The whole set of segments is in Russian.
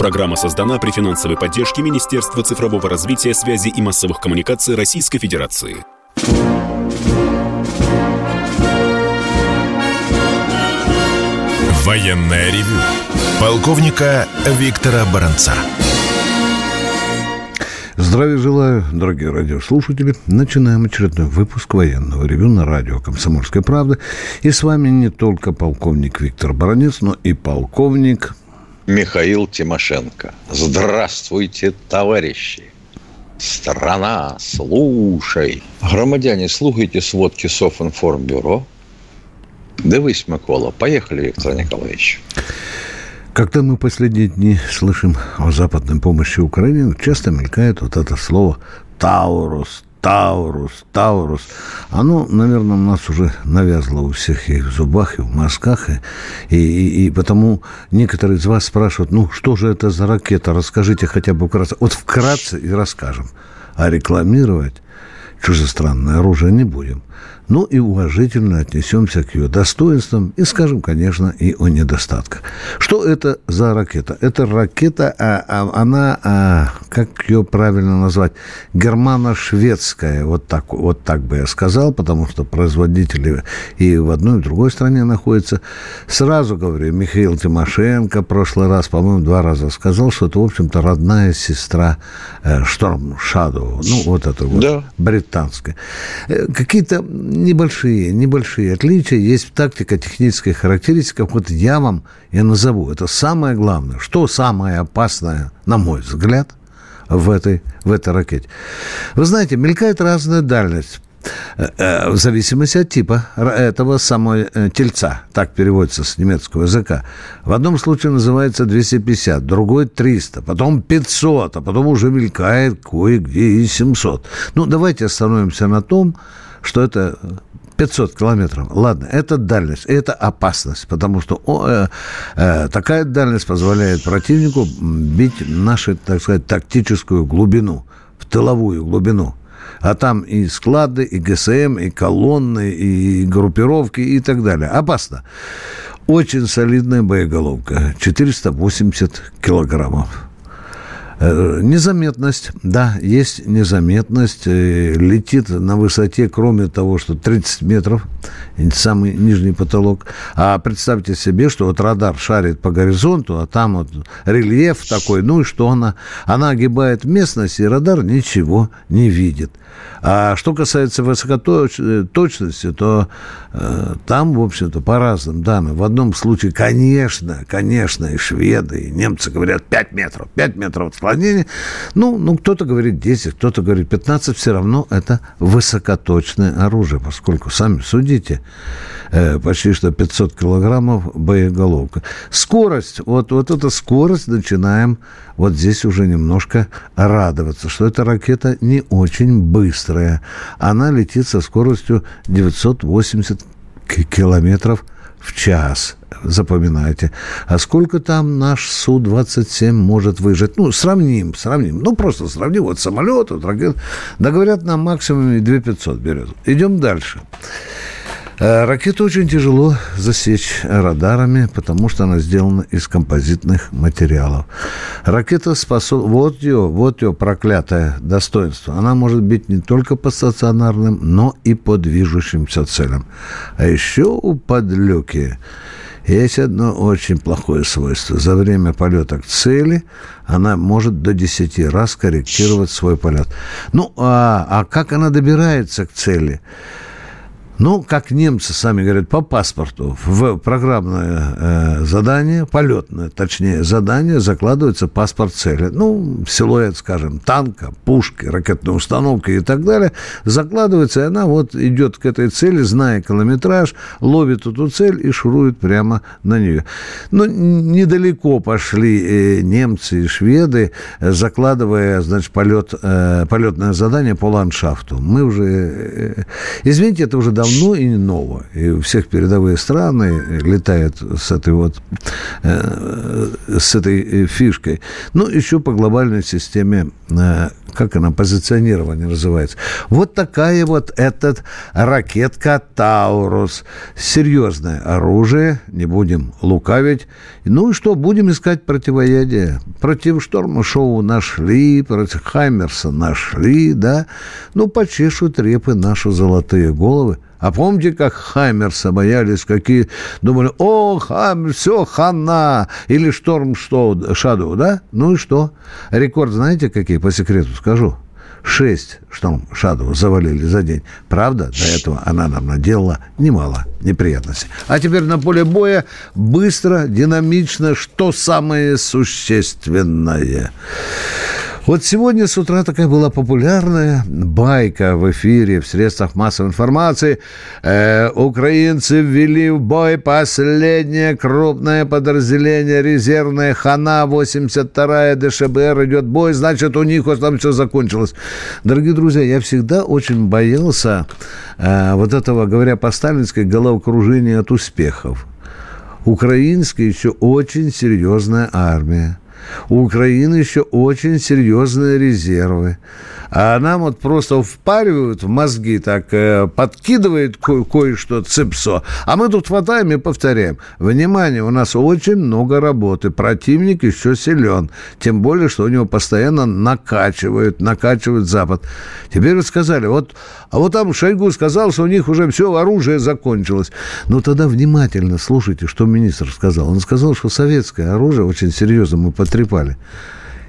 Программа создана при финансовой поддержке Министерства цифрового развития, связи и массовых коммуникаций Российской Федерации. Военная ревю. Полковника Виктора Баранца. Здравия желаю, дорогие радиослушатели. Начинаем очередной выпуск военного ревю на радио «Комсомольская правда». И с вами не только полковник Виктор Баранец, но и полковник Михаил Тимошенко. Здравствуйте, товарищи! Страна, слушай! Громадяне, слухайте сводки Софинформбюро. Дивись, Микола. Поехали, Виктор Николаевич. Когда мы последние дни слышим о западной помощи Украине, часто мелькает вот это слово «Таурус», Таурус, Таурус. Оно, наверное, у нас уже навязло у всех и в зубах, и в мозгах. И, и, и потому некоторые из вас спрашивают, ну, что же это за ракета? Расскажите хотя бы вкратце. Вот вкратце и расскажем. А рекламировать чужестранное оружие не будем ну и уважительно отнесемся к ее достоинствам и скажем, конечно, и о недостатках. Что это за ракета? Это ракета, а, а, она, а, как ее правильно назвать, германо-шведская, вот так, вот так бы я сказал, потому что производители и в одной, и в другой стране находятся. Сразу говорю, Михаил Тимошенко в прошлый раз, по-моему, два раза сказал, что это, в общем-то, родная сестра э, Шторм Шадоу, ну, вот это вот, да. британская. Э, какие-то небольшие, небольшие отличия есть в тактико-технических характеристиках. Вот я вам я назову. Это самое главное. Что самое опасное, на мой взгляд, в этой, в этой ракете? Вы знаете, мелькает разная дальность э, э, в зависимости от типа этого самого э, тельца, так переводится с немецкого языка. В одном случае называется 250, другой 300, потом 500, а потом уже мелькает кое-где и 700. Ну, давайте остановимся на том, что это 500 километров. Ладно, это дальность, это опасность, потому что о, э, э, такая дальность позволяет противнику бить нашу, так сказать, тактическую глубину, в тыловую глубину. А там и склады, и ГСМ, и колонны, и группировки, и так далее. Опасно. Очень солидная боеголовка, 480 килограммов. Э, незаметность, да, есть незаметность. Э, летит на высоте, кроме того, что 30 метров, самый нижний потолок. А представьте себе, что вот радар шарит по горизонту, а там вот рельеф такой, ну и что она? Она огибает местность, и радар ничего не видит. А что касается высокоточности, то э, там, в общем-то, по разным данным. В одном случае, конечно, конечно, и шведы, и немцы говорят 5 метров, 5 метров отклонения. Ну, ну кто-то говорит 10, кто-то говорит 15, все равно это высокоточное оружие, поскольку, сами судите, э, почти что 500 килограммов боеголовка. Скорость, вот, вот эта скорость начинаем вот здесь уже немножко радоваться, что эта ракета не очень быстрая. Она летит со скоростью 980 километров в час. Запоминайте. А сколько там наш Су-27 может выжить? Ну, сравним, сравним. Ну, просто сравним. Вот самолет, вот ракета. Да, говорят, нам максимум 2500 берет. Идем дальше. Ракету очень тяжело засечь радарами, потому что она сделана из композитных материалов. Ракета способна... Вот ее, вот ее проклятое достоинство. Она может быть не только по стационарным, но и по движущимся целям. А еще у подлюки есть одно очень плохое свойство. За время полета к цели она может до 10 раз корректировать свой полет. Ну, а, а как она добирается к цели? Ну, как немцы сами говорят, по паспорту в программное э, задание, полетное, точнее, задание закладывается паспорт цели. Ну, силуэт, скажем, танка, пушки, ракетной установки и так далее. Закладывается, и она вот идет к этой цели, зная километраж, ловит эту цель и шурует прямо на нее. Но недалеко пошли э, немцы и шведы, закладывая, значит, полет, э, полетное задание по ландшафту. Мы уже... Э, извините, это уже давно давно и ново. И у всех передовые страны летают с этой вот э, с этой фишкой. Ну, еще по глобальной системе э, как она, позиционирование называется. Вот такая вот этот ракетка «Таурус». Серьезное оружие, не будем лукавить. Ну и что, будем искать противоядие. Против шторма шоу нашли, против Хаймерса нашли, да. Ну, почешут репы наши золотые головы. А помните, как Хаймерса боялись, какие думали, о, Хаймер, все, хана, или Шторм Шадоу, да? Ну и что? Рекорд знаете какие, по секрету скажу? Шесть Шторм Шадоу завалили за день. Правда, до этого она нам наделала немало неприятностей. А теперь на поле боя быстро, динамично, что самое существенное – вот сегодня с утра такая была популярная байка в эфире, в средствах массовой информации. Э, украинцы ввели в бой последнее крупное подразделение резервное Хана 82-я ДШБР идет бой, значит, у них вот там все закончилось. Дорогие друзья, я всегда очень боялся э, вот этого, говоря по-сталински, головокружения от успехов. Украинская еще очень серьезная армия. У Украины еще очень серьезные резервы. А нам вот просто впаривают в мозги, так э, подкидывает ко- кое-что цепсо. А мы тут хватаем и повторяем. Внимание, у нас очень много работы. Противник еще силен. Тем более, что у него постоянно накачивают, накачивают Запад. Теперь вот сказали, вот, а вот там Шойгу сказал, что у них уже все оружие закончилось. Ну тогда внимательно слушайте, что министр сказал. Он сказал, что советское оружие очень серьезно мы потрепали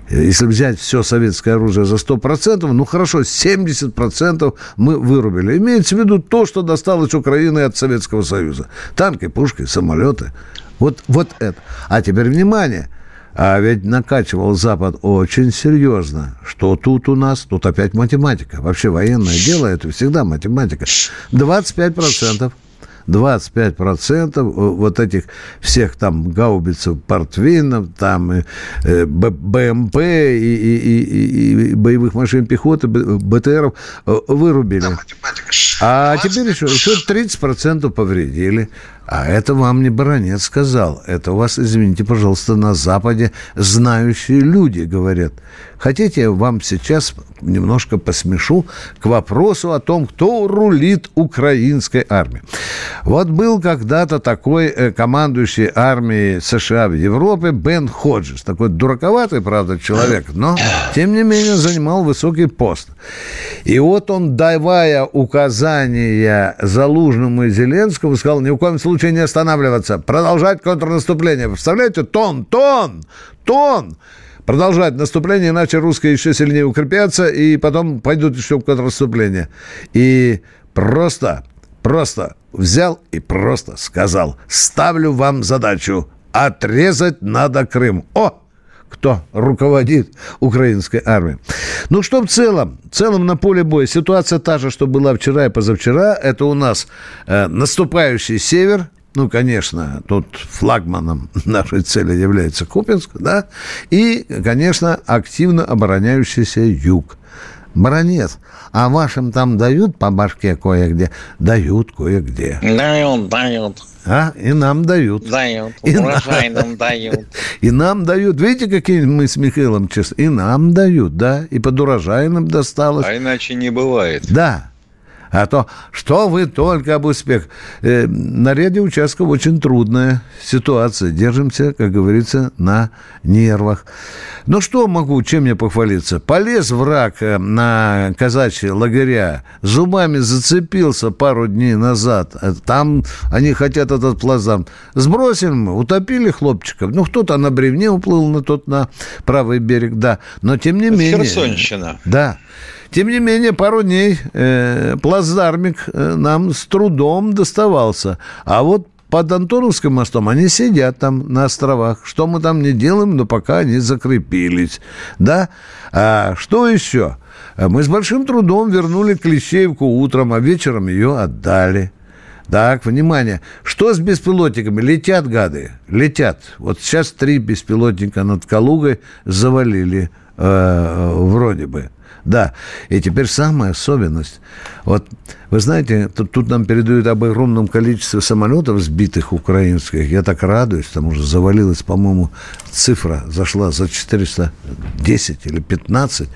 если взять все советское оружие за 100%, ну хорошо, 70% мы вырубили. Имеется в виду то, что досталось Украины от Советского Союза. Танки, пушки, самолеты. Вот, вот это. А теперь внимание. А ведь накачивал Запад очень серьезно. Что тут у нас? Тут опять математика. Вообще военное дело – это всегда математика. 25% 25% э, вот этих всех там гаубицев, портвинов, там э, э, БМП и, и, и, и боевых машин пехоты, БТРов вырубили. А теперь еще, еще 30% повредили. А это вам не баронет сказал. Это у вас, извините, пожалуйста, на Западе знающие люди говорят. Хотите, я вам сейчас немножко посмешу к вопросу о том, кто рулит украинской армией. Вот был когда-то такой э, командующий армией США в Европе Бен Ходжес. Такой дураковатый, правда, человек, но, тем не менее, занимал высокий пост. И вот он, давая указания Залужному и Зеленскому, сказал, ни в коем случае не останавливаться, продолжать контрнаступление. Представляете, тон, тон, тон продолжать наступление, иначе русские еще сильнее укрепятся, и потом пойдут еще в контрнаступление. И просто, просто взял и просто сказал, ставлю вам задачу, отрезать надо Крым. О, кто руководит украинской армией. Ну, что в целом? В целом на поле боя ситуация та же, что была вчера и позавчера. Это у нас э, наступающий север, ну, конечно, тут флагманом нашей цели является Купинск, да, и, конечно, активно обороняющийся юг. Баронец, а вашим там дают по башке кое-где? Дают кое-где. Дают, дают. А? И нам дают. Дают. И урожай нам дают. И нам дают. Видите, какие мы с Михаилом честны? И нам дают, да. И под урожай нам досталось. А иначе не бывает. Да. А то, что вы только об успех. Э, на ряде участков очень трудная ситуация. Держимся, как говорится, на нервах. Ну, что могу, чем мне похвалиться? Полез враг э, на казачьи лагеря, зубами зацепился пару дней назад. Э, там они хотят этот плазам. Сбросим утопили хлопчиков. Ну, кто-то на бревне уплыл, на тот на правый берег, да. Но тем не менее... Херсонщина. Да. Тем не менее, пару дней э, плацдармик э, нам с трудом доставался. А вот под Антоновским мостом они сидят там на островах. Что мы там не делаем, но пока они закрепились. Да? А что еще? Мы с большим трудом вернули Клещеевку утром, а вечером ее отдали. Так, внимание. Что с беспилотниками? Летят гады. Летят. Вот сейчас три беспилотника над Калугой завалили э, вроде бы. Да. И теперь самая особенность. Вот, вы знаете, тут, тут нам передают об огромном количестве самолетов сбитых украинских. Я так радуюсь, потому что завалилась, по-моему, цифра зашла за 410 или 15.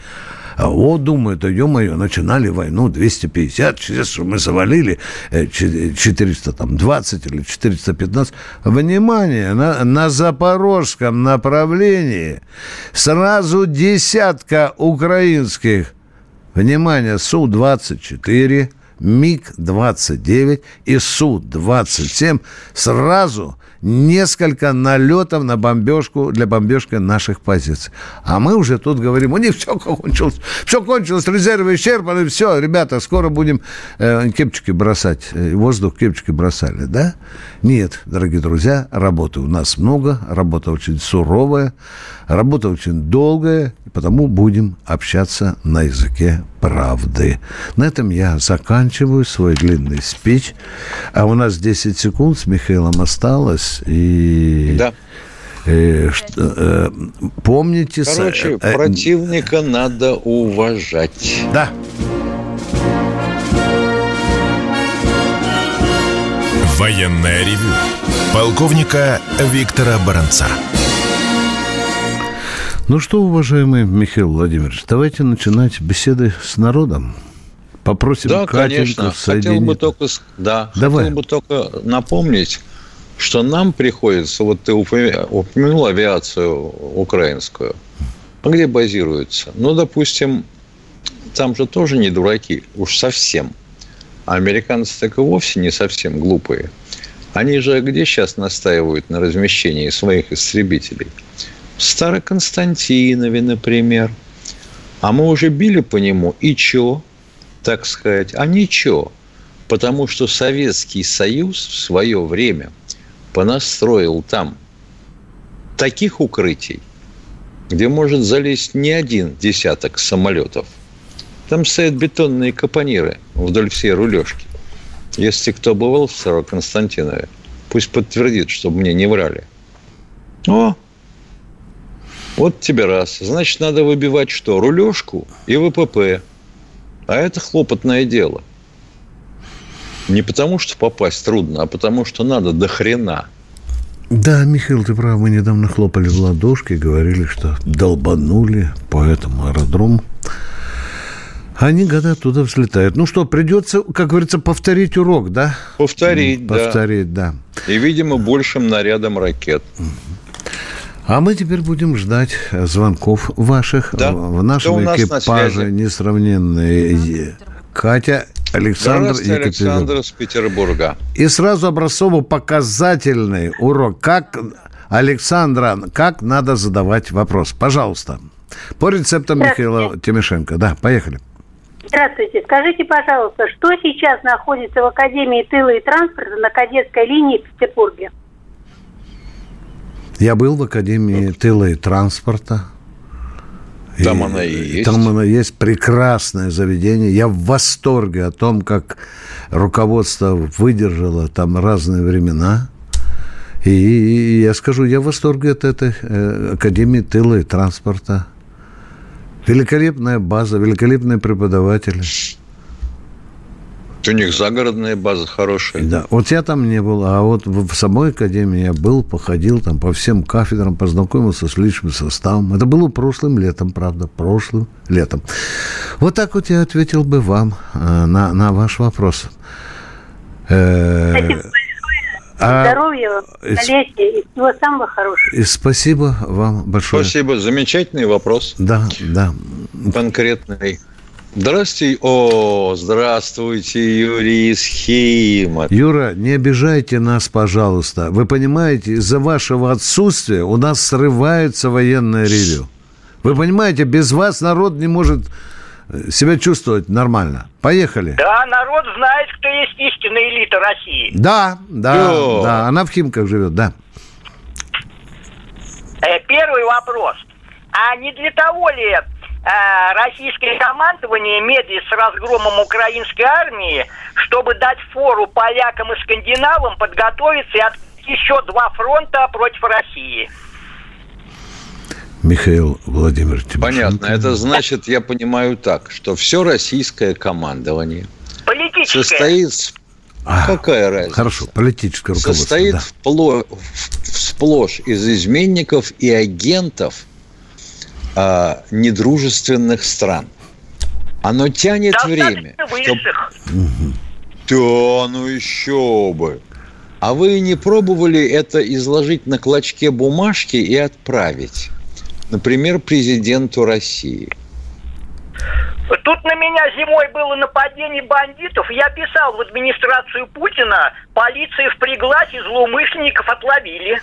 А вот думают, да ё-моё, начинали войну 250, сейчас мы завалили 420 или 415. Внимание, на, на запорожском направлении сразу десятка украинских, внимание, Су-24, МиГ-29 и Су-27 сразу несколько налетов на бомбежку для бомбежки наших позиций. А мы уже тут говорим, у них все кончилось, все кончилось, резервы исчерпаны, все, ребята, скоро будем э, кепчики бросать, э, воздух кепчики бросали, да? Нет, дорогие друзья, работы у нас много, работа очень суровая, работа очень долгая, потому будем общаться на языке правды. На этом я заканчиваю свой длинный спич. А у нас 10 секунд с Михаилом осталось. И... Да. Э, что, э, помните... Короче, э, противника надо уважать. Да. Военное ревю полковника Виктора Баранца. Ну что, уважаемый Михаил Владимирович, давайте начинать беседы с народом. Попросим да, Катеньку конечно. Хотел бы только, да, Давай. хотел бы только напомнить, что нам приходится, вот ты упомянул авиацию украинскую, а где базируется? Ну, допустим, там же тоже не дураки, уж совсем. А американцы так и вовсе не совсем глупые. Они же где сейчас настаивают на размещении своих истребителей? Староконстантинове, например. А мы уже били по нему, и чё? Так сказать. А ничего. Потому что Советский Союз в свое время понастроил там таких укрытий, где может залезть не один десяток самолетов. Там стоят бетонные капониры вдоль всей рулежки. Если кто бывал в Староконстантинове, пусть подтвердит, чтобы мне не врали. О, вот тебе раз. Значит, надо выбивать что? Рулежку и ВПП. А это хлопотное дело. Не потому, что попасть трудно, а потому, что надо до хрена. Да, Михаил, ты прав, мы недавно хлопали в ладошки, говорили, что долбанули по этому аэродрому. Они года туда взлетают. Ну что, придется, как говорится, повторить урок, да? Повторить, да. Повторить, да. И, видимо, большим нарядом ракет. А мы теперь будем ждать звонков ваших Да. в нашем на экипаже связи? несравненные. Катя, Александр Здравствуйте. Александр из Петербурга. И сразу образцово-показательный урок. Как, Александра, как надо задавать вопрос? Пожалуйста. По рецептам. Михаила Тимошенко. Да, поехали. Здравствуйте. Скажите, пожалуйста, что сейчас находится в Академии тыла и транспорта на кадетской линии в Петербурге? Я был в Академии тыла и транспорта. Там она и есть. Там она есть. Прекрасное заведение. Я в восторге о том, как руководство выдержало там разные времена. И я скажу, я в восторге от этой э, Академии тыла и транспорта. Великолепная база, великолепные преподаватели. У них загородная база хорошая. Да, вот я там не был, а вот в самой академии я был, походил там по всем кафедрам, познакомился с личным составом. Это было прошлым летом, правда, прошлым летом. Вот так вот я ответил бы вам э, на, на ваш вопрос. Э, Спасибо большое. а- Здоровья, счастья и всего самого хорошего. и спасибо вам большое. Спасибо. Замечательный вопрос. Да, да. Конкретный. Здравствуйте. О, здравствуйте, Юрий из Хима. Юра, не обижайте нас, пожалуйста. Вы понимаете, из-за вашего отсутствия у нас срывается военное ревю. Вы понимаете, без вас народ не может э, себя чувствовать нормально. Поехали. Да, народ знает, кто есть истинная элита России. Да, да, Йо. да. Она в Химках живет, да. Э, Первый вопрос. А не для того ли э, российское командование медлит с разгромом украинской армии, чтобы дать фору полякам и скандинавам подготовиться и открыть еще два фронта против России? Михаил Владимирович Тимошенко. Понятно. Это значит, я понимаю так, что все российское командование Политическое. состоит... А, Какая разница? Хорошо, политическое руководство. Состоит да. впло- сплошь из изменников и агентов а, недружественных стран. Оно тянет время. Чтоб... Да, ну еще бы. А вы не пробовали это изложить на клочке бумажки и отправить? Например, президенту России. Тут на меня зимой было нападение бандитов. Я писал в администрацию Путина. Полиция впряглась и злоумышленников отловили.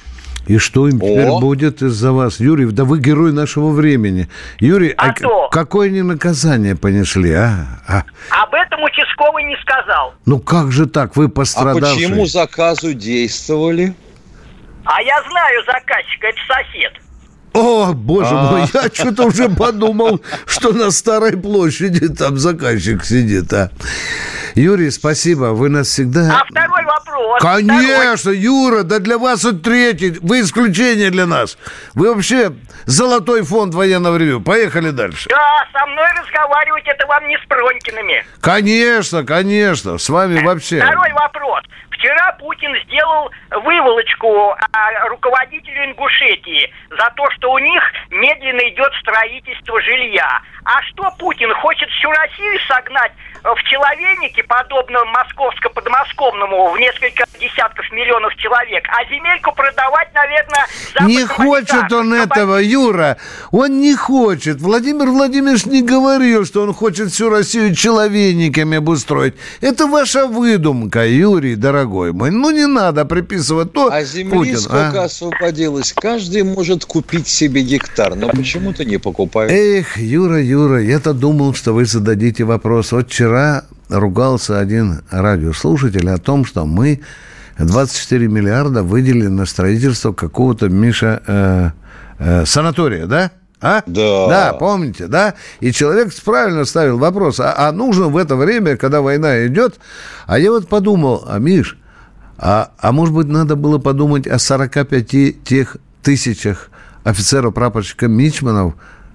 И что им теперь О. будет из-за вас? Юрий, да вы герой нашего времени. Юрий, а, а какое они наказание понесли, а? а? Об этом участковый не сказал. Ну как же так? Вы пострадавший. А почему заказу действовали? А я знаю заказчика, это сосед. О, боже а. мой, я что-то уже подумал, что на Старой площади там заказчик сидит, а. Юрий, спасибо, вы нас всегда... А второй вопрос. Конечно, второй. Юра, да для вас это третий, вы исключение для нас. Вы вообще золотой фонд военного ревю. Поехали дальше. Да, со мной разговаривать это вам не с Пронькиными. Конечно, конечно, с вами вообще. Второй вопрос. Вчера Путин сделал выволочку а, руководителю Ингушетии за то, что у них медленно идет строительство жилья. А что Путин хочет всю Россию согнать в человейнике, подобно московско-подмосковному, в несколько десятков миллионов человек, а земельку продавать, наверное, Не хочет он этого, Юра. Он не хочет. Владимир Владимирович не говорил, что он хочет всю Россию человейниками обустроить. Это ваша выдумка, Юрий, дорогой мой. Ну, не надо приписывать то А земли Путин, сколько а? освободилось? Каждый может купить себе гектар, но почему-то не покупают. Эх, Юра, Юра, я-то думал, что вы зададите вопрос. Вот вчера вчера ругался один радиослушатель о том, что мы 24 миллиарда выделили на строительство какого-то, Миша, э, э, санатория, да? А? Да. Да, помните, да? И человек правильно ставил вопрос, а, а нужно в это время, когда война идет? А я вот подумал, а, Миш, а, а может быть, надо было подумать о 45 тех тысячах офицеров-прапорщиков Мичманов,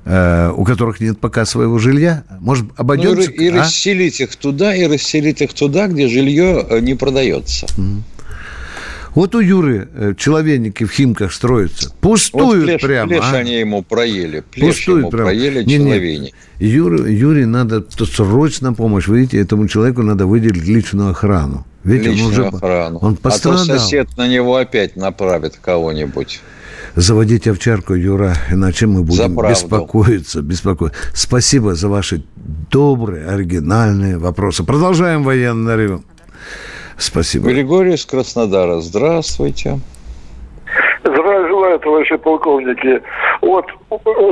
Э, у которых нет пока своего жилья? Может, обойдемся? Ну, и, и а? расселить их туда, и расселить их туда, где жилье э, не продается. Mm. Вот у Юры э, человеники в Химках строятся. Пустуют вот плешь, прямо. Плешь а? они ему проели. Плешь ему прямо. проели не. Не. Юре, Юре надо срочно помощь. Видите, этому человеку надо выделить личную охрану. Видите, личную он уже, охрану. Он пострадал. А то сосед на него опять направит кого-нибудь заводить овчарку, Юра, иначе мы будем беспокоиться, беспокоиться. Спасибо за ваши добрые, оригинальные вопросы. Продолжаем военный ревю. Спасибо. Григорий из Краснодара. Здравствуйте. Здравия желаю, товарищи полковники. Вот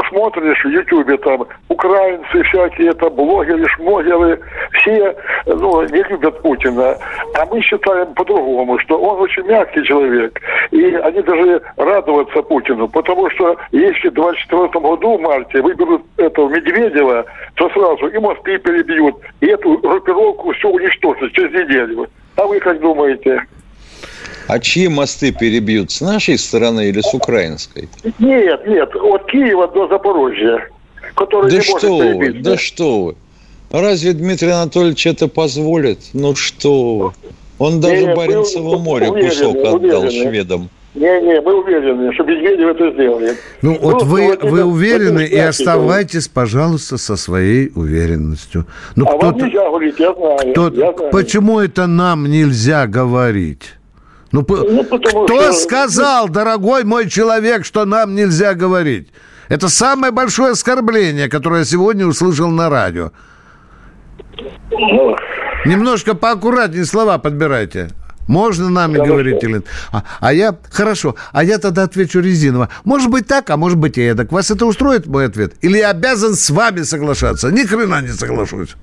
смотришь в Ютубе там украинцы всякие, это блогеры, шмогеры, все ну, не любят Путина. А мы считаем по-другому, что он очень мягкий человек. И они даже радоваться Путину, потому что если в 24 году в марте выберут этого Медведева, то сразу и мосты перебьют, и эту группировку все уничтожат через неделю. А вы как думаете? А чьи мосты перебьют? С нашей стороны или с украинской? Нет, нет, от Киева до Запорожья. Который да не что может вы, да что вы. Разве Дмитрий Анатольевич это позволит? Ну что вы. Он даже Нет, Баренцево море уверены, кусок отдал уверены. шведам. Не-не, мы уверены, что Медведев это сделает. Ну, ну вот вы, вы уверены и оставайтесь, пожалуйста, со своей уверенностью. Ну, а вам нельзя говорить, я знаю, кто, я знаю. Почему это нам нельзя говорить? Ну, ну кто что... сказал, дорогой мой человек, что нам нельзя говорить? Это самое большое оскорбление, которое я сегодня услышал на радио. Ну... Немножко поаккуратнее слова подбирайте. Можно нам и говорить или а, а я хорошо, а я тогда отвечу резиново. Может быть так, а может быть и эдак. Вас это устроит мой ответ? Или я обязан с вами соглашаться? Ни хрена не соглашусь.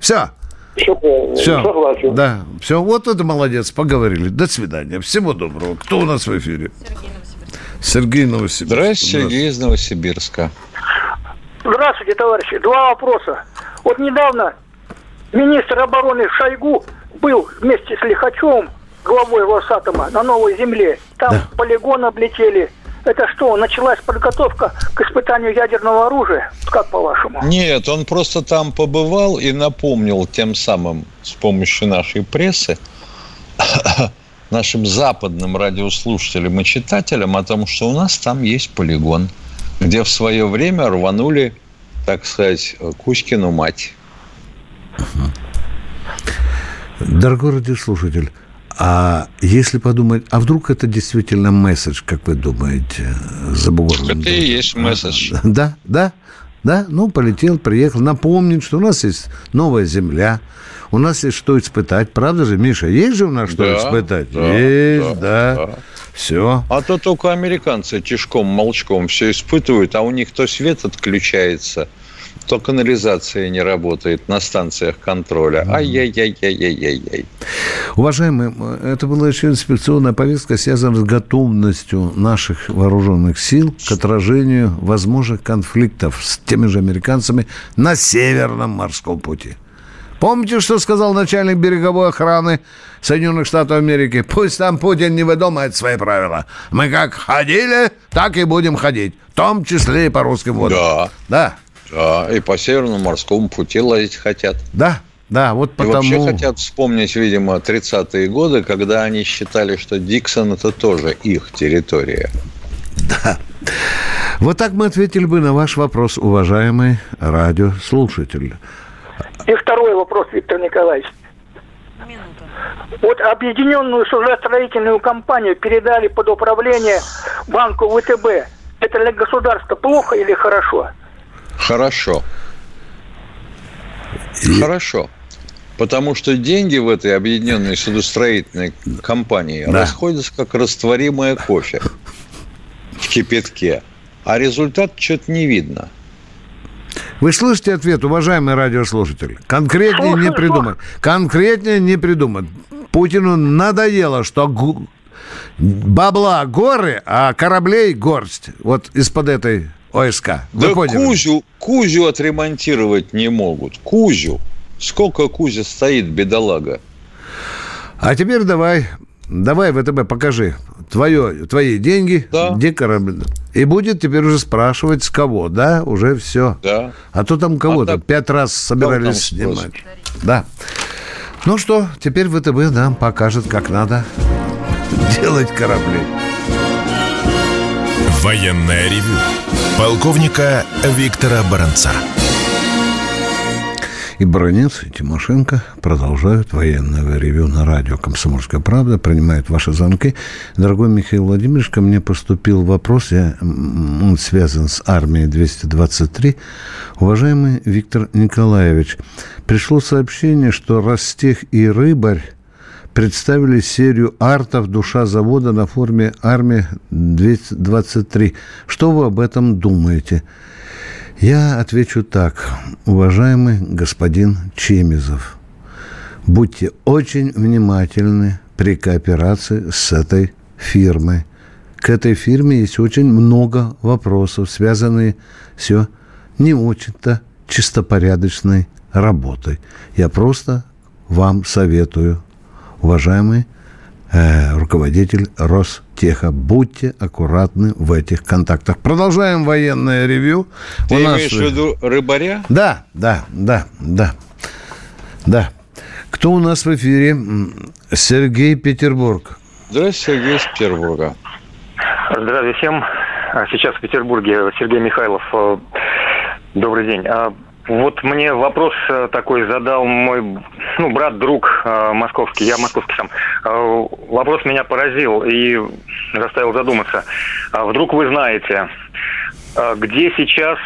Все. Все, все. согласен. Да, все, вот это молодец, поговорили. До свидания, всего доброго. Кто у нас в эфире? Сергей Новосибирск. Здравствуйте, Сергей из Новосибирска. Здравствуйте, товарищи. Два вопроса. Вот недавно министр обороны Шойгу был вместе с Лихачевым, главой Росатома, на Новой Земле. Там да. полигон облетели, это что, началась подготовка к испытанию ядерного оружия? Как по-вашему? Нет, он просто там побывал и напомнил тем самым с помощью нашей прессы нашим западным радиослушателям и читателям о том, что у нас там есть полигон, где в свое время рванули, так сказать, Кузькину мать. Дорогой радиослушатель, а если подумать, а вдруг это действительно месседж, как вы думаете, за бугорным? Это и есть месседж. Да, да, да, ну, полетел, приехал, напомнить, что у нас есть новая земля, у нас есть что испытать. Правда же, Миша, есть же у нас что Да, испытать? да, есть, да, да. да. Все. А то только американцы тишком, молчком все испытывают, а у них то свет отключается, то канализация не работает на станциях контроля. Ай-яй-яй-яй-яй-яй. Уважаемые, это была еще инспекционная повестка, связанная с готовностью наших вооруженных сил к отражению возможных конфликтов с теми же американцами на Северном морском пути. Помните, что сказал начальник береговой охраны Соединенных Штатов Америки? Пусть там Путин не выдумает свои правила. Мы как ходили, так и будем ходить. В том числе и по русским водам. Да, Да, да, и по Северному морскому пути лазить хотят. да, да, вот И потому... вообще хотят вспомнить, видимо, 30-е годы, когда они считали, что Диксон – это тоже их территория. Вот так мы ответили бы на ваш вопрос, уважаемый радиослушатель. И второй вопрос, Виктор Николаевич. Вот объединенную судостроительную компанию передали под управление банку ВТБ. Это для государства плохо или хорошо? Хорошо. Хорошо. Потому что деньги в этой объединенной судостроительной компании Да. расходятся как растворимое кофе в кипятке. А результат что-то не видно. Вы слышите ответ, уважаемый радиослушатель? Конкретнее не придумать. Конкретнее не придумать. Путину надоело, что бабла горы, а кораблей горсть. Вот из-под этой ОСК. Вы да поняли? Кузю, Кузю отремонтировать не могут. Кузю. Сколько Кузя стоит, бедолага? А теперь давай, давай ВТБ покажи твое, твои деньги, Да. где корабль. И будет теперь уже спрашивать, с кого, да? Уже все. Да. А то там кого-то А так- пять раз собирались снимать. Да. Ну что, теперь ВТБ нам покажет, как надо делать корабли. Военное ревю полковника Виктора Баранца. И Бронец, и Тимошенко продолжают военное ревю на радио «Комсомольская правда», принимают ваши звонки. Дорогой Михаил Владимирович, ко мне поступил вопрос, я, он связан с армией 223. Уважаемый Виктор Николаевич, пришло сообщение, что Ростех и Рыбарь представили серию артов «Душа завода» на форме армии 223. Что вы об этом думаете? Я отвечу так, уважаемый господин Чемизов, будьте очень внимательны при кооперации с этой фирмой. К этой фирме есть очень много вопросов, связанные с не очень-то чистопорядочной работой. Я просто вам советую, уважаемый э, руководитель Ростеха. Будьте аккуратны в этих контактах. Продолжаем военное ревью. Ты У нас- имеешь в виду рыбаря? Да, да, да, да, да. Кто у нас в эфире? Сергей Петербург. Здравствуйте, Сергей из Петербурга. Здравия всем. А Сейчас в Петербурге Сергей Михайлов. Э, Добрый день. Вот мне вопрос э, такой задал мой ну, брат, друг э, московский, я московский сам. Э, Вопрос меня поразил и заставил задуматься. А Вдруг вы знаете, э, где сейчас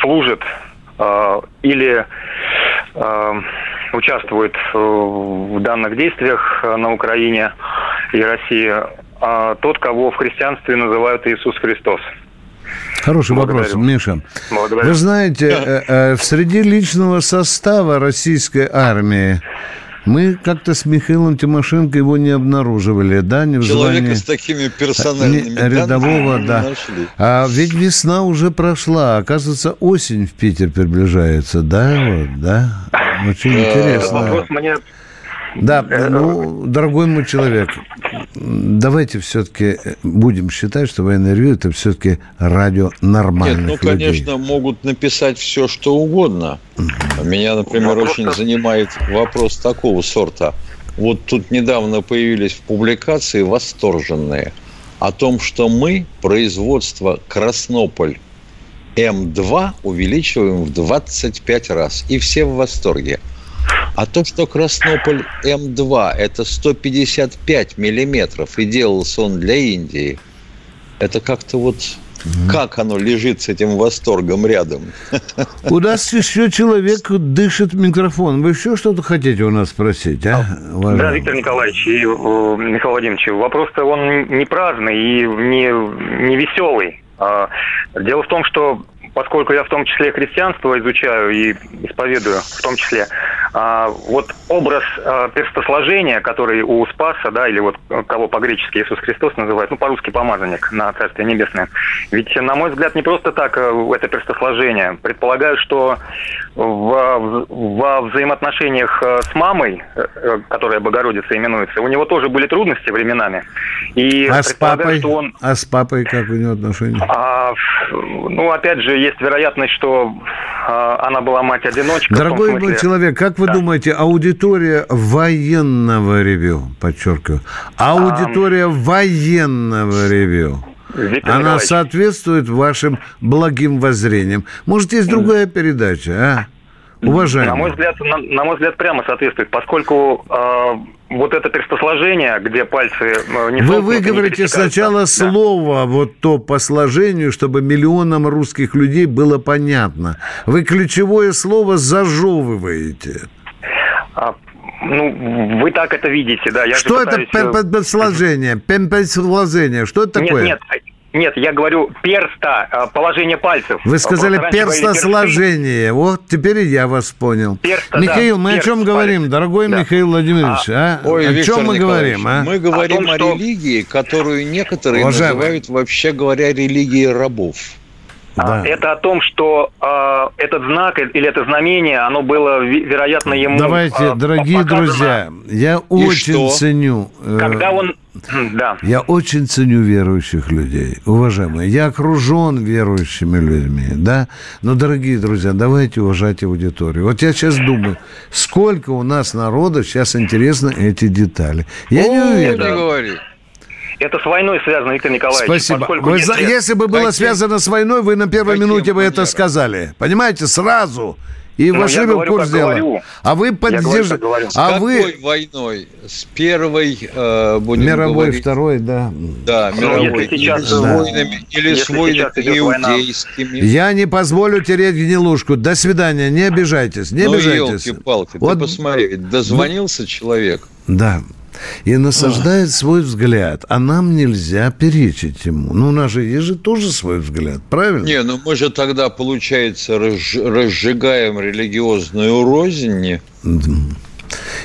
служит э, или э, участвует э, в данных действиях э, на Украине и России а, тот, кого в христианстве называют Иисус Христос. Хороший Благодарю. вопрос, Миша. Благодарю. Вы знаете, э, э, в среди личного состава российской армии мы как-то с Михаилом Тимошенко его не обнаруживали, да, не в Человека звании с такими не- персональными рядового, данными да. нашли. А ведь весна уже прошла, оказывается, осень в Питер приближается, да, вот, да. Очень интересно. Вопрос мне Да, ну, дорогой мой человек, давайте все-таки будем считать, что военное ревю это все-таки радио Нет, нормальных ну, людей. конечно, могут написать все, что угодно. Меня, например, Вопрос очень занимает вопрос такого сорта. Вот тут недавно появились публикации восторженные о том, что мы производство Краснополь М2 увеличиваем в 25 раз. И все в восторге. А то, что Краснополь М2 – это 155 миллиметров, и делался он для Индии, это как-то вот как оно лежит с этим восторгом рядом. У нас еще человек дышит микрофон. Вы еще что-то хотите у нас спросить, а? Да, Виктор Николаевич и э, Михаил Владимирович, вопрос-то он не праздный и не, не веселый. А, дело в том, что поскольку я в том числе христианство изучаю и исповедую в том числе, а, вот образ а, перстосложения, который у Спаса, да, или вот кого по-гречески Иисус Христос называют, ну, по-русски помазанник на Царствие Небесное. Ведь, на мой взгляд, не просто так э, это перстосложение. Предполагаю, что во, во взаимоотношениях э, с мамой, э, которая Богородица именуется, у него тоже были трудности временами. И а с папой? Что он... А с папой как у него отношения? А, ну, опять же, есть вероятность, что а, она была мать-одиночка. Дорогой мой человек, как вы да. думаете, аудитория военного ревю, подчеркиваю, аудитория а... военного ревю, Виктор она соответствует вашим благим воззрениям? Может, есть другая передача, а? Уважаемый. На мой взгляд, на, на мой взгляд, прямо соответствует, поскольку э, вот это перстосложение, где пальцы э, не Вы выговорите сначала да. слово, вот то по сложению, чтобы миллионам русских людей было понятно. Вы ключевое слово зажевываете. А, ну, вы так это видите, да. Я что это пытаюсь... перстосложение? Перстосложение, что это такое? Нет, нет, нет, я говорю перста, э, положение пальцев. Вы сказали перстосложение. Вот теперь и я вас понял. Перста, Михаил, да, мы о чем говорим, дорогой да. Михаил Владимирович? А, а? Ой, о Виктор чем мы говорим? А? Мы говорим о, том, о что... религии, которую некоторые Уважаемый. называют, вообще говоря, религией рабов. А, да. Это о том, что э, этот знак или это знамение, оно было, вероятно, ему... Давайте, э, дорогие показано. друзья, я И очень что? ценю... Э, Когда он да. Я очень ценю верующих людей, уважаемые. Я окружен верующими людьми, да. Но, дорогие друзья, давайте уважать аудиторию. Вот я сейчас думаю, сколько у нас народа сейчас интересны эти детали. Я О, не уверен. Не говори. Это с войной связано, Виктор Николаевич. Спасибо. Вы, если... если бы было связано с войной, вы на первой Каким минуте бы это сказали. Понимаете, сразу. И ну, вошли в курс дела. А вы поддерживаете... А С вы... какой войной? С первой, э, будем Мировой, говорить... второй, да. Да, ну, мировой. Если сейчас, или с да. войнами, или с войнами иудейскими. Я не позволю тереть гнилушку. До свидания, не обижайтесь, не ну, обижайтесь. елки-палки, вот... ты посмотри, дозвонился человек. Да, и насаждает свой взгляд, а нам нельзя перечить ему. Ну, у нас же есть же тоже свой взгляд, правильно? Не, ну мы же тогда, получается, разжигаем религиозную рознь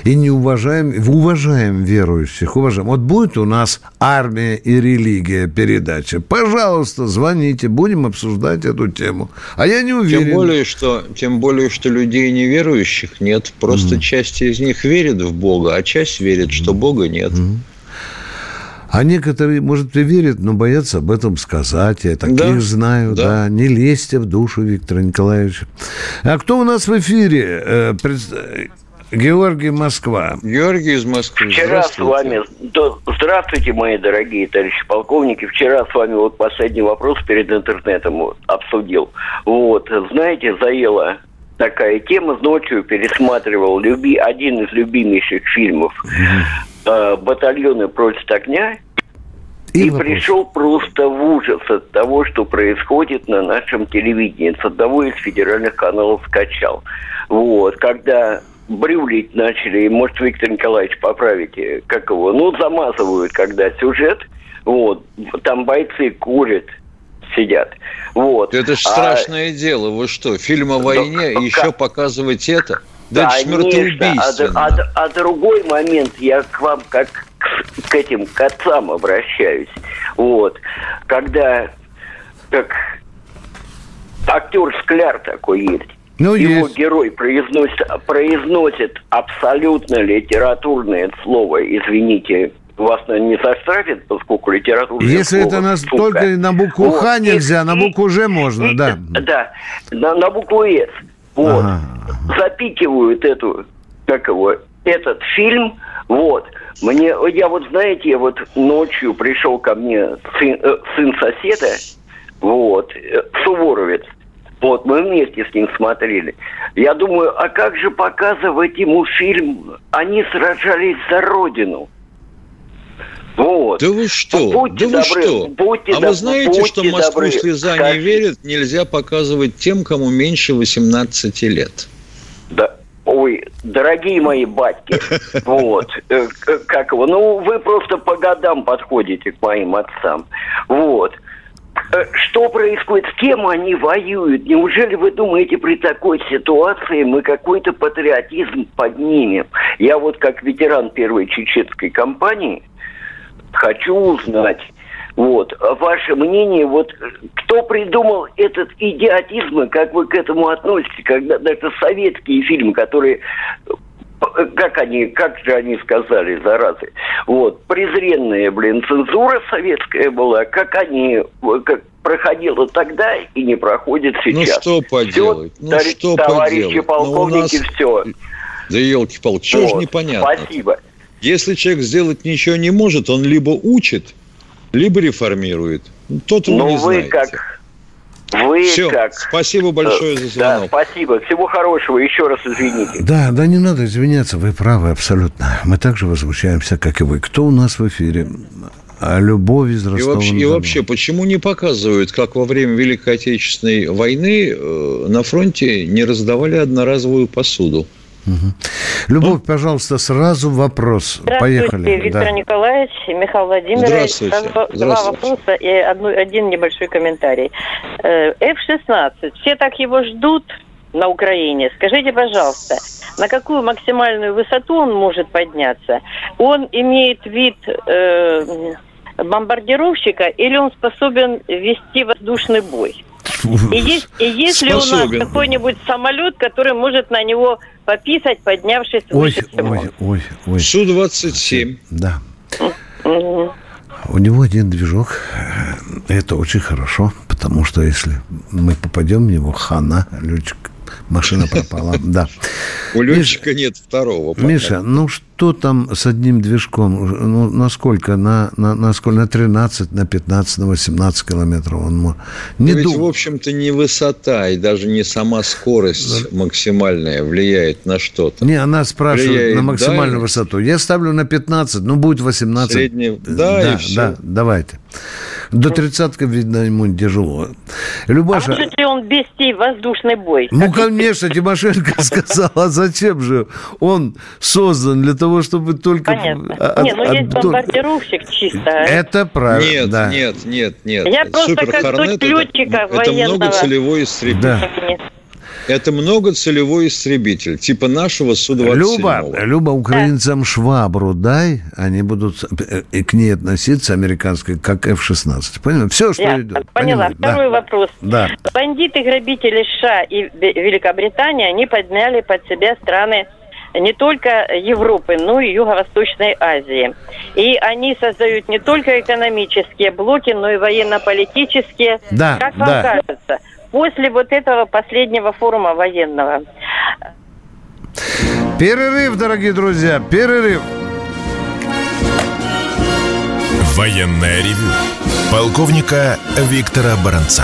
и не уважаем, уважаем верующих, уважаем. Вот будет у нас армия и религия передача, пожалуйста, звоните, будем обсуждать эту тему. А я не уверен. Тем более, что, тем более, что людей неверующих нет, просто mm. часть из них верит в Бога, а часть верит, что Бога нет. Mm. А некоторые, может, и верят, но боятся об этом сказать. Я таких да, знаю, да. да. Не лезьте в душу, Виктор Николаевич. А кто у нас в эфире? Георгий Москва. Георгий из Москвы. Вчера с вами... Здравствуйте, мои дорогие товарищи полковники. Вчера с вами вот последний вопрос перед интернетом обсудил. Вот, знаете, заела такая тема. Ночью пересматривал люби... один из любимейших фильмов э, «Батальоны против огня». И, и пришел просто в ужас от того, что происходит на нашем телевидении. С одного из федеральных каналов скачал. Вот, когда брюлить начали, может, Виктор Николаевич поправите, как его, ну, замазывают, когда сюжет, вот, там бойцы курят, сидят. Вот. Это же а... страшное дело. Вы что, фильм о войне, да, еще как... показывать это? Да, смертоубийственно. А, а, а другой момент, я к вам как к, к этим к отцам обращаюсь. Вот. Когда как актер Скляр такой есть, ну, Его есть. герой произносит, произносит абсолютно литературное слово, извините, вас не заштрафит, поскольку литературное Если слово, это настолько сука. на букву вот. Х нельзя, и, на букву Ж можно, и, да. Да, на, на букву С. Вот. Ага. Запикивают эту, как его, этот фильм, вот. Мне, я вот, знаете, вот ночью пришел ко мне сын, э, сын соседа, вот, э, Суворовец, Вот, мы вместе с ним смотрели. Я думаю, а как же показывать ему фильм «Они сражались за Родину»? Вот. Да вы что? Будьте да вы добры, что? будьте а вы знаете, будьте что Москву добры. слеза Скажите. не верит, нельзя показывать тем, кому меньше 18 лет. Да. Ой, дорогие мои батьки, вот, э, как его, ну, вы просто по годам подходите к моим отцам, вот. Э, Что происходит, с кем они воюют? Неужели вы думаете, при такой ситуации мы какой-то патриотизм поднимем? Я вот как ветеран первой чеченской кампании хочу узнать, вот, ваше мнение, вот, кто придумал этот идиотизм, и как вы к этому относитесь, когда даже советские фильмы, которые как они, как же они сказали, заразы, вот, презренная, блин, цензура советская была, как они, как проходило тогда и не проходит Ну сейчас. что поделать? Всё, Ну товарищ- что товарищи поделать? Ну, полковники, нас- все. Да елки-палки, чего ж Вот, непонятно? Спасибо. Если человек сделать ничего не может, он либо учит, либо реформирует. Тот Ну, не вы знаете. как... Вы Все, как... спасибо большое за Да, звонок. спасибо. Всего хорошего. Еще раз извините. Да, да не надо извиняться, вы правы абсолютно. Мы также возмущаемся, как и вы. Кто у нас в эфире? А Любовь из И Ростова. вообще, и вообще, почему не показывают, как во время Великой Отечественной войны э, на фронте не раздавали одноразовую посуду? Любовь, пожалуйста, сразу вопрос. Здравствуйте, Поехали. Виктор Да. Николаевич, Михаил Владимирович. Здравствуйте. Два Здравствуйте. вопроса и одну, один небольшой комментарий. Э, F-16. Все так его ждут на Украине. Скажите, пожалуйста, на какую максимальную высоту он может подняться? Он имеет вид э, бомбардировщика или он способен вести воздушный бой? И есть, и есть ли у нас какой-нибудь самолет, который может на него пописать, поднявшись Ой, выше всего? ой, ой, ой. Су-27. Да. У него один движок. Это очень хорошо, потому что если мы попадем в него, хана, летчик, машина пропала. Да. У летчика нет второго. пока. Миша, ну что там с одним движком? Ну, на сколько? На, на, на сколько? На 13, на 15, на 18 километров он может. Не Ведь, дум- в общем-то, не высота и даже не сама скорость максимальная влияет на что-то. Не, она спрашивает Влияет на максимальную дальность. высоту. Я ставлю на 15, ну будет 18. Средний- да, и всё. да, давайте. До тридцатка, видно, ему тяжело. А Любаша, может ли он вести воздушный бой? ну, конечно, Тимошенко сказала, а зачем же он создан для того, чтобы только... Понятно. от- Не, ну от- есть бомбардировщик чисто. Это правильно, Нет, да. нет, нет, нет. Я просто как Супер-Хорнет дочь летчика это, это военного. многоцелевой истребитель. Да. Это многоцелевой истребитель, типа нашего Су-27. Люба, Люба, украинцам швабру дай, они будут э, э, к ней относиться, американской, как F-16. Понял? Все, что Я идет. поняла. Понимаете? Да. Второй вопрос. Да. Бандиты-грабители США и Ве- Великобритании, они подняли под себя страны не только Европы, но и Юго-Восточной Азии. И они создают не только экономические блоки, но и военно-политические. Да, как вам да. кажется, после вот этого последнего форума военного, Перерыв, дорогие друзья, перерыв. Военное ревю полковника Виктора Баранца.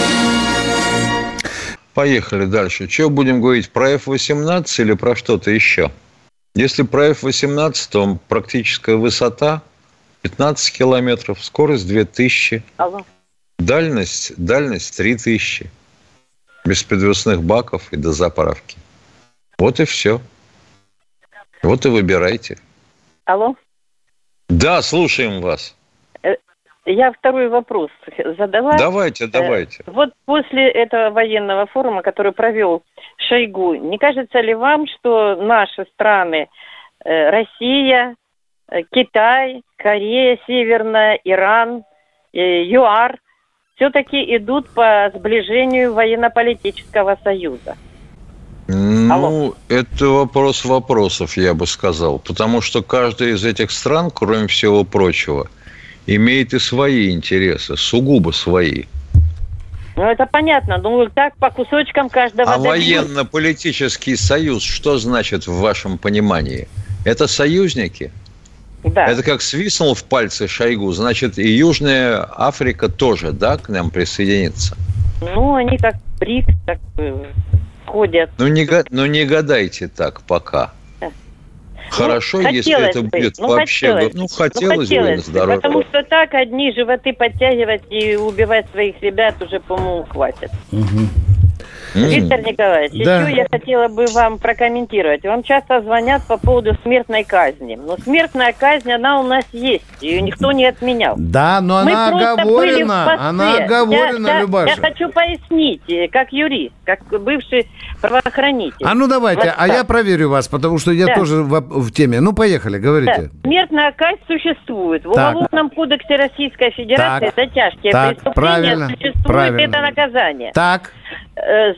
Поехали дальше. Что будем говорить, про F-18 или про что-то еще? Если про F-18, то практическая высота 15 километров, скорость 2000, Алло. дальность, дальность 3000, без подвесных баков и до заправки. Вот и все. Вот и выбирайте. Алло. Да, слушаем вас. Я второй вопрос задала. Давайте, давайте. Э, Вот после этого военного форума, который провел Шойгу, не кажется ли вам, что наши страны, э, Россия, э, Китай, Корея Северная, Иран, ЮАР, все-таки идут по сближению военно-политического союза. Ну, Алло. это вопрос вопросов, я бы сказал. Потому что каждая из этих стран, кроме всего прочего, имеет и свои интересы, сугубо свои. Ну, это понятно. Ну, так по кусочкам каждого... А военно-политический союз, что значит в вашем понимании? Это союзники? Да. Это как свистнул в пальцы Шойгу, значит, и Южная Африка тоже, да, к нам присоединится? Ну, они как БРИКС, так э, ходят. Ну не, ну, не гадайте так пока. Хорошо, Ну, если это бы, будет ну, вообще... хотелось Ну, бы, хотелось бы, хотелось здорово. Потому что так одни животы подтягивать и убивать своих ребят уже, по-моему, хватит. М. Виктор Николаевич, Да. еще я хотела бы вам прокомментировать. Вам часто звонят по поводу смертной казни. Но смертная казнь, она у нас есть. Ее никто не отменял. Да, но Мы она оговорена. Она оговорена, я, я- Любаша. Я хочу пояснить, э, как юрист, как бывший правоохранитель. А ну давайте, а Вот я так. проверю вас, потому что я Да. тоже в, в теме. Ну, поехали, Да, говорите. смертная казнь существует. В Так. Уголовном кодексе Российской Федерации Так. за тяжкие Так, преступления правильно, существует правильно. это наказание. Так,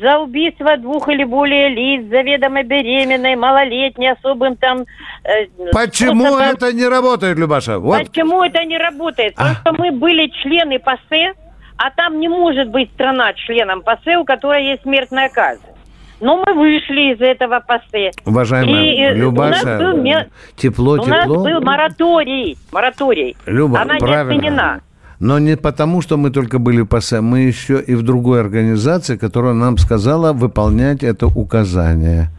За убийство двух или более лиц, заведомо беременной, малолетней, особым там... э, почему способом- это не работает, Любаша? Вот, А. Почему это не работает? Потому что мы были члены ПАСЕ, а там не может быть страна членом ПАСЕ, у которой есть смертная казнь. Но мы вышли из этого ПАСЕ. уважаемая И, э, Любаша, у нас был ме- тепло, У нас тепло. был мораторий. Мораторий. Люба, Она правильно. не отменена. Но не потому, что мы только были в ПАСЕ, мы еще и в другой организации, которая нам сказала выполнять это указание.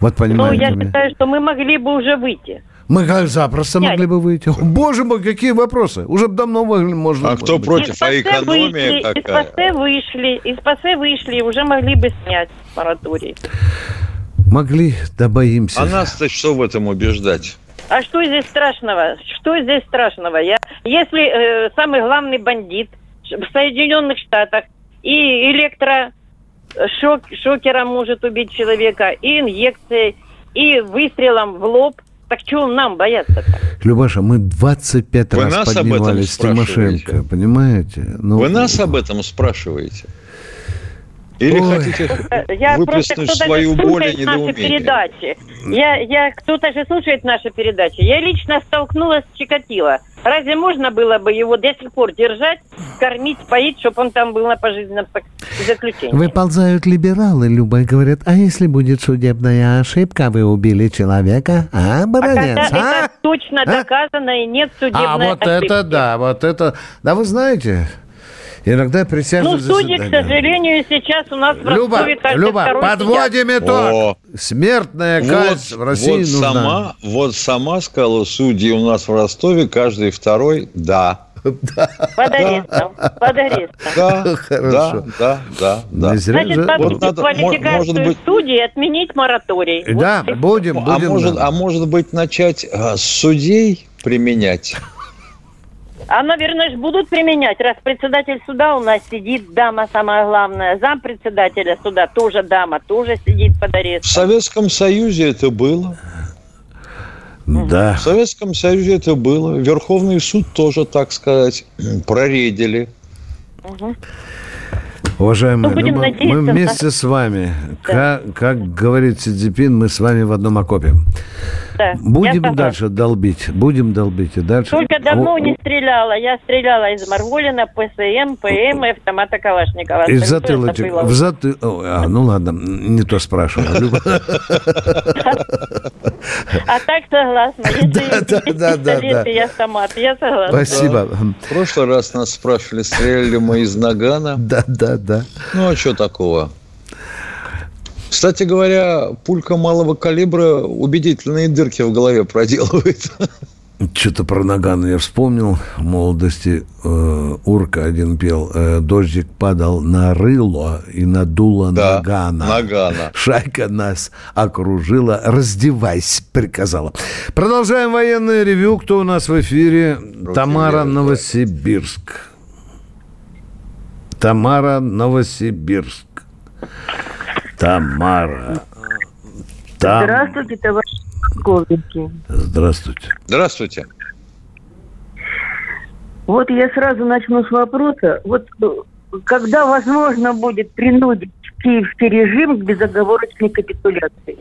Вот Ну, понимаете я меня? считаю, что мы могли бы уже выйти. Мы как запросто Я- могли бы выйти. О, Боже мой, какие вопросы. Уже давно могли- можно А кто быть. против? из а экономия вышли, из какая? ПАСЕ вышли, из ПАСЕ вышли, и уже могли бы снять мораторий. Могли, да боимся. А нас-то что в этом убеждать? А что здесь страшного? Что здесь страшного? Я, если э, самый главный бандит в Соединенных Штатах и электро шок, шокером может убить человека, и инъекцией, и выстрелом в лоб, так чего нам бояться-то? Любаша, мы 25 Вы раз нас об этом поднимались с Тимошенко, понимаете? Ну, Вы нас об этом спрашиваете? Или Ой. хотите Э, Я просто выплеснуть свою боль и недоумение? передачи. Я, я, кто-то же слушает наши передачи. Я лично столкнулась с Чикатило. Разве можно было бы его до сих пор держать, кормить, поить, чтобы он там был на пожизненном заключении? Выползают либералы, Люба, и говорят, а если будет судебная ошибка, вы убили человека, а, А баронец, когда а? это точно А? доказано и нет судебной А вот ошибки. это да, вот это... Да вы знаете, иногда присяжные Ну, судьи, к сожалению, сейчас у нас в Люба, Ростове каждый Люба, второй подводим сидят. итог. О. Смертная Вот, казнь в России вот нужна. сама, вот сама сказала судьи у нас в Ростове, каждый второй, да. Под арестом. Под арестом. Да, Хорошо. да, да, да, да. Значит, же- повысить Вот надо- квалификацию может быть- судей отменить мораторий. Вот Да, будем, А будем. может, да. а может быть начать а, с судей применять? А, наверное, ж будут применять, раз председатель суда у нас сидит, дама самая главная, зам председателя суда тоже дама, тоже сидит под В арестом. Советском Союзе это было. Да. В Советском Союзе это было. Верховный суд тоже, так сказать, проредили. Уважаемые, Ну, будем ну, мы- надеяться мы вместе с вами. Да. Как, как говорит Си Цзиньпин, мы с вами в одном окопе. Да, я Будем дальше долбить. Будем долбить и дальше. Только давно О, не стреляла. Я стреляла из Марголина, ПСМ, ПМ и автомата Калашникова. Из затылочек. В заты... А, ну ладно, не то спрашиваю. Люба. А так согласна. Если Да, да, да, да, да. и автомат, я согласна. Спасибо. В прошлый раз нас спрашивали, стреляли ли мы из нагана. Да, да, да. Ну, а что такого? Кстати говоря, пулька малого калибра убедительные дырки в голове проделывает. Что-то про Наган я вспомнил. В молодости э, Урка один пел. э, Дождик падал на рыло и надуло Да, Нагана. Нагана. Шайка нас окружила. Раздевайся, приказала. Продолжаем военное ревю. Кто у нас в эфире? Тамара, Новосибирск. Тамара, Новосибирск. Тамара. Там... Здравствуйте, товарищи полковники. Здравствуйте. Здравствуйте. Вот я сразу начну с вопроса. Вот э, когда возможно будет принудить киевский режим к безоговорочной капитуляции?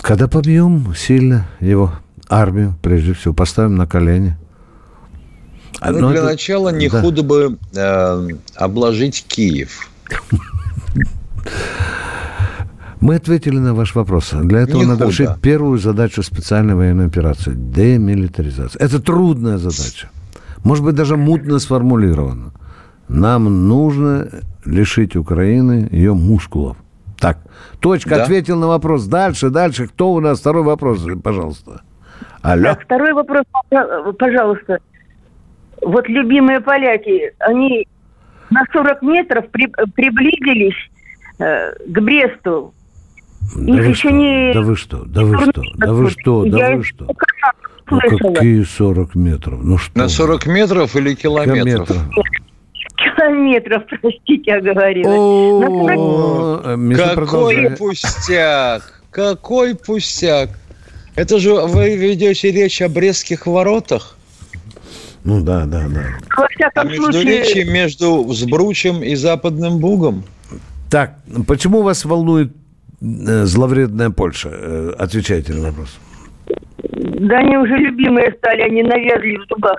Когда побьем сильно его армию, прежде всего, поставим на колени. А, ну, для это... начала не да. худо бы э, обложить Киев. Мы ответили на ваш вопрос. Для этого не надо худо. решить первую задачу специальной военной операции – демилитаризация. Это трудная задача. Может быть, даже мутно сформулирована. Нам нужно лишить Украины ее мускулов. Так, точка, да. ответил на вопрос. Дальше, дальше. Кто у нас? Второй вопрос, пожалуйста. Алло. Так, второй вопрос, пожалуйста. Вот любимые поляки, они на 40 метров при, приблизились э, к Бресту. Да Их вы, еще что? Не... да вы что? Да вы что? Да вы что? Да вы что? Ну какие 40 метров? Ну что? На 40 метров или километров? Километров. Километров, простите, я говорила. Какой пустяк! Какой пустяк! Это же вы ведете речь о Брестских воротах? Ну да, да, да. А речи между Сбручем и Западным Бугом? Так, почему вас волнует э, зловредная Польша? Э, отвечайте на вопрос. Да они уже любимые стали, они навязли в зубах.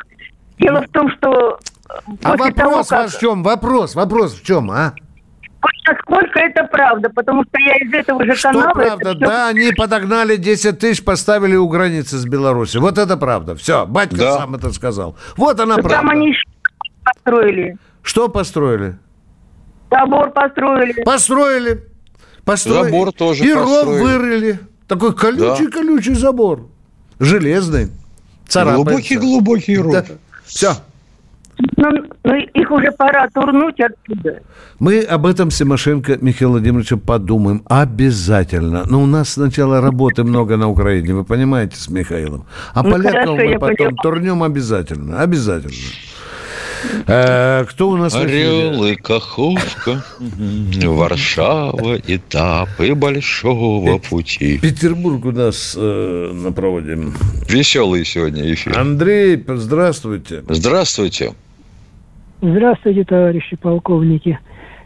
Дело в том, что... А вопрос того, как... в чем? Вопрос, вопрос в чем, а? Насколько это правда? Потому что я из этого же что канала... правда? Все... Да, они подогнали 10 тысяч, поставили у границы с Беларусью. Вот это правда. Все, батька да. сам это сказал. Вот она Там правда. Там они построили. Что построили? Забор построили. Построили. Построили. Забор тоже И ров вырыли. Такой колючий-колючий да. забор. Железный. Глубокий-глубокий ров. Да. Все. Ну, ну, их уже пора турнуть оттуда. Мы об этом Симошенко Михаил Владимировичем подумаем обязательно. Но у нас сначала работы много на Украине, вы понимаете, с Михаилом. А ну, поляков мы потом поняла. турнем обязательно. Обязательно. Э, кто у нас? Орел и Каховка, Варшава, этапы большого пути. Петербург у нас э, на проводе. Веселый сегодня эфир. Андрей, здравствуйте. Здравствуйте. Здравствуйте, товарищи полковники.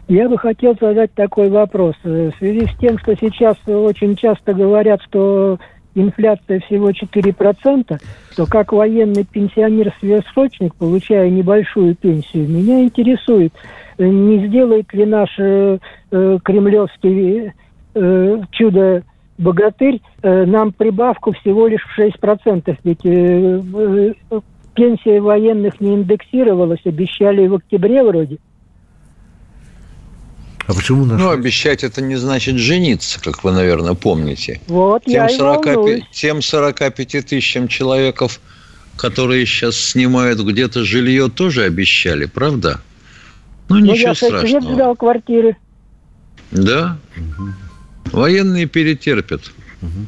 Я бы хотел задать такой вопрос. В связи с тем, что сейчас очень часто говорят, что инфляция всего 4%, то как военный пенсионер-сверхсрочник, получая небольшую пенсию, меня интересует, не сделает ли наш э, э кремлевский э, чудо-богатырь э, нам прибавку всего лишь в 6%. Ведь э, э, пенсия военных не индексировалась, обещали в октябре вроде. А почему наш... Ну, обещать это не значит жениться, как вы, наверное, помните. Вот, тем я 45, Тем 45 тысячам человеков, которые сейчас снимают где-то жилье, тоже обещали, правда? Ну, ничего Но я, страшного. Я сдал квартиры. Да? Угу. Военные перетерпят. Угу.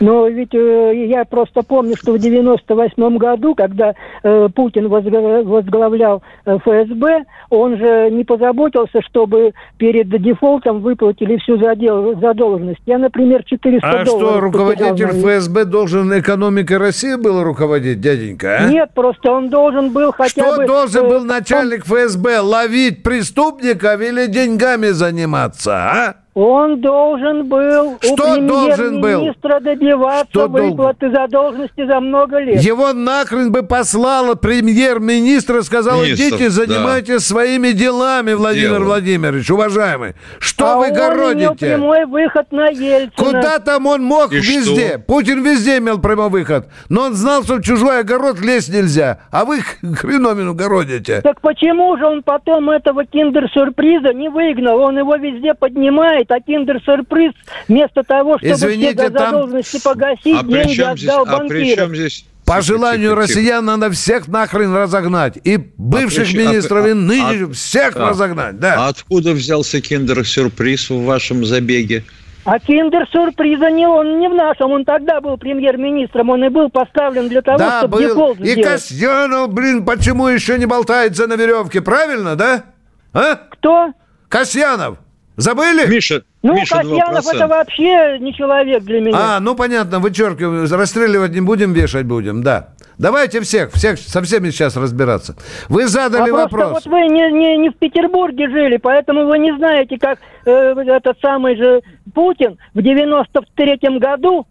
Но ведь э, я просто помню, что в 98 году, когда э, Путин возглавлял э, ФСБ, он же не позаботился, чтобы перед дефолтом выплатили всю задолженность. Я, например, 400 а долларов... А что, руководитель ФСБ должен экономикой России был руководить, дяденька, а? Нет, просто он должен был хотя что бы... Что должен был начальник ФСБ? Ловить преступников или деньгами заниматься, а? Он должен был Что у должен был? министра добиваться Что выплаты дол... задолженности за много лет. Его нахрен бы послала премьер-министр и сказал, Министр, идите, занимайтесь да. своими делами, Владимир Дело. Владимирович, уважаемый. Что а вы он городите? имел прямой выход на Ельцина. Куда там он мог? И везде. Что? Путин везде имел прямой выход. Но он знал, что в чужой огород лезть нельзя. А вы хреновину городите. Так почему же он потом этого киндер-сюрприза не выгнал? Он его везде поднимает а киндер-сюрприз вместо того, чтобы Извините, все задолженности там... погасить, а деньги отдал здесь, банкирам. А при чем здесь по желанию россиян надо всех нахрен разогнать. И бывших а, министров, а, и ныне а, всех а, разогнать. Да. А откуда взялся киндер-сюрприз в вашем забеге? А киндер-сюрприза не он, не в нашем. Он тогда был премьер-министром. Он и был поставлен для того, да, чтобы был. дефолт И Касьянов, блин, почему еще не болтается на веревке? Правильно, да? А? Кто? Касьянов. Забыли? Миша, ну, Миша, Касьянов 2%. это вообще не человек для меня. А, ну понятно, вычеркиваем. Расстреливать не будем, вешать будем, да. Давайте всех, всех, со всеми сейчас разбираться. Вы задали а вопрос. вот вы не, не, не в Петербурге жили, поэтому вы не знаете, как э, этот самый же Путин в 93-м году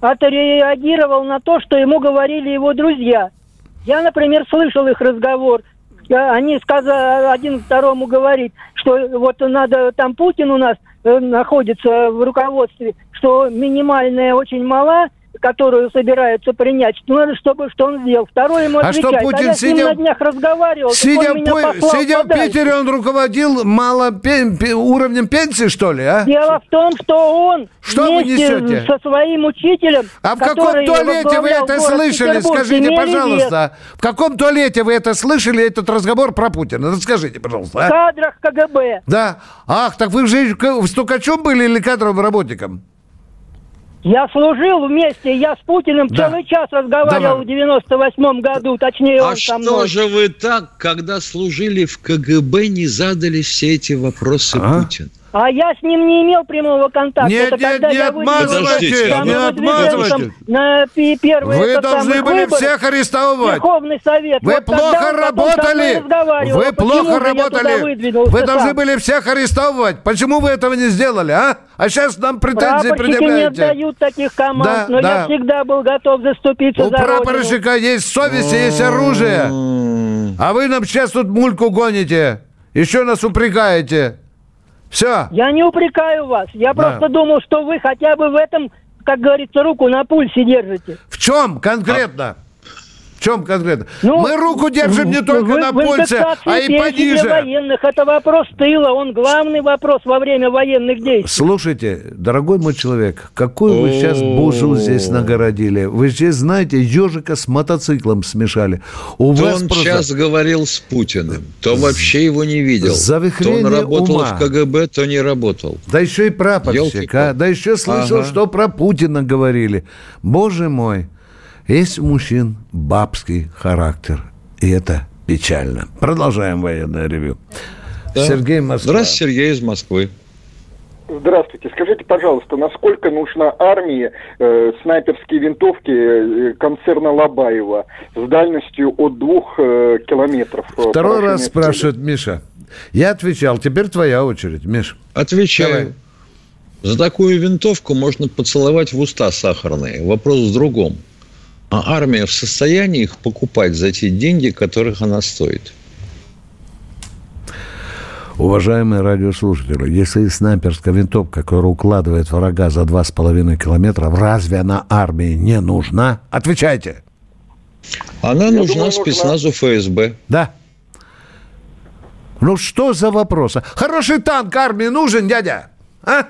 отреагировал на то, что ему говорили его друзья. Я, например, слышал их разговор. Они сказали, один второму говорит, что вот надо, там Путин у нас э, находится в руководстве, что минимальная очень мала, которую собираются принять, ну, надо, чтобы что он сделал. Второй ему а что Путин а я сидя, с ним на днях разговаривал, сидя, по, сидя в Питере, он руководил мало пен, пен, уровнем пенсии, что ли, а? Дело в том, что он что вы несете? со своим учителем, А в каком туалете вы это слышали? Скажите, пожалуйста. Вес. В каком туалете вы это слышали, этот разговор про Путина? Расскажите, пожалуйста. А? В кадрах КГБ. Да. Ах, так вы же стукачом были или кадровым работником? Я служил вместе, я с Путиным да. целый час разговаривал Давай. в 98-м году, точнее а он что мной. же вы так, когда служили в КГБ, не задали все эти вопросы а? Путину? А я с ним не имел прямого контакта. Нет, это нет, не отмазывайте, не отмазывайте. На первый Вы должны были выбор, всех арестовывать. Верховный совет. Вы вот плохо работали. Вы плохо работали. Вы должны были всех арестовывать. Почему вы этого не сделали, а? А сейчас нам претензии Прапорщики предъявляете. не отдают таких команд, да, но да. я всегда был готов заступиться У за прапорщика родину. есть совесть и есть оружие. А вы нам сейчас тут мульку гоните. Еще нас упрекаете. Все. Я не упрекаю вас. Я Да. просто думал, что вы хотя бы в этом, как говорится, руку на пульсе держите. В чем конкретно? В чем конкретно? Ну, Мы руку держим не только вы- на пульсе, а и пониже. Военных это вопрос тыла, он главный вопрос во время военных действий. Слушайте, дорогой мой человек, какую вы сейчас бузу здесь нагородили? Вы здесь, знаете, ежика с мотоциклом смешали. У То вас он просто... сейчас говорил с Путиным, то вообще его не видел. То он работал ума. в КГБ, то не работал. Да еще и прапорщик, а? Да еще слышал, Ага. что про Путина говорили. Боже мой, есть у мужчин бабский характер. И это печально. Продолжаем военное ревю. Да. Сергей Москва. Здравствуйте, Сергей из Москвы. Здравствуйте. Скажите, пожалуйста, насколько нужна армии э, снайперские винтовки э, концерна Лобаева с дальностью от двух э, километров? э, Второй раз цели? спрашивает Миша. Я отвечал, теперь твоя очередь, Миш. Отвечаю. За такую винтовку можно поцеловать в уста сахарные. Вопрос в другом. А армия в состоянии их покупать за те деньги, которых она стоит? Уважаемые радиослушатели, если снайперская винтовка, которая укладывает врага за два с половиной километра, разве она армии не нужна? Отвечайте. Она Я нужна думаю, нужна. спецназу ФСБ. Да. Ну что за вопрос? Хороший танк армии нужен, дядя? А?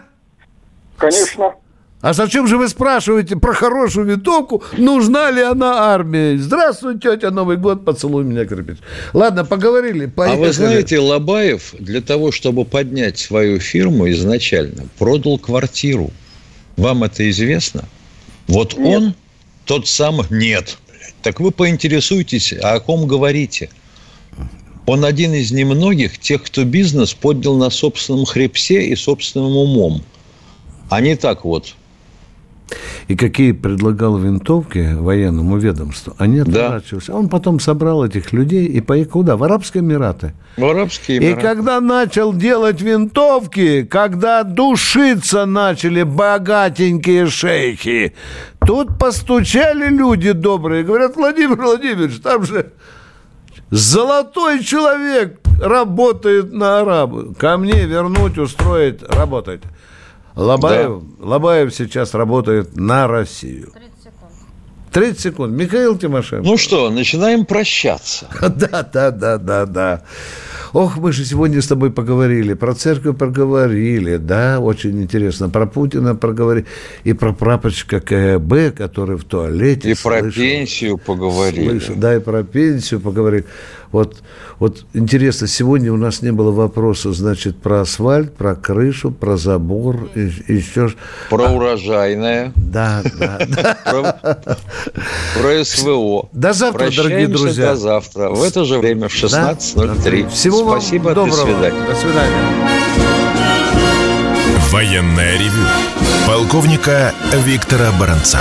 Конечно. А зачем же вы спрашиваете про хорошую винтовку, нужна ли она армии? Здравствуй, тетя, Новый год, поцелуй меня, крепись. Ладно, поговорили, А поехали. вы знаете, Лобаев для того, чтобы поднять свою фирму изначально, продал квартиру. Вам это известно? Вот он, тот самый... Нет. Так вы поинтересуйтесь, а о ком говорите? Он один из немногих тех, кто бизнес поднял на собственном хребсе и собственным умом. А не так вот. И какие предлагал винтовки военному ведомству, они отворачивались. А Он потом собрал этих людей и поехал куда? В Арабские Эмираты. В Арабские И Эмираты. когда начал делать винтовки, когда душиться начали богатенькие шейхи, тут постучали люди добрые, говорят, Владимир Владимирович, там же золотой человек работает на арабы. Ко мне вернуть, устроить, работать. Лобаев, Лобаев сейчас работает на Россию. 30 секунд. Михаил Тимошенко. Ну что, начинаем прощаться. Да, да, да, да, да. Ох, мы же сегодня с тобой поговорили, про церковь проговорили, да, очень интересно, про Путина проговорили, и про прапорщика КГБ, который в туалете И про слышал. пенсию поговорили. Слышал, да, и про пенсию поговорили. Вот, вот интересно, сегодня у нас не было вопроса, значит, про асфальт, про крышу, про забор, и, и еще... Про урожайное. Да, да, да. Про, СВО. До завтра, дорогие друзья. До завтра. В это же время в 16.03. Всего вам Спасибо, доброго. до свидания. До свидания. Военное ревю полковника Виктора Баранца.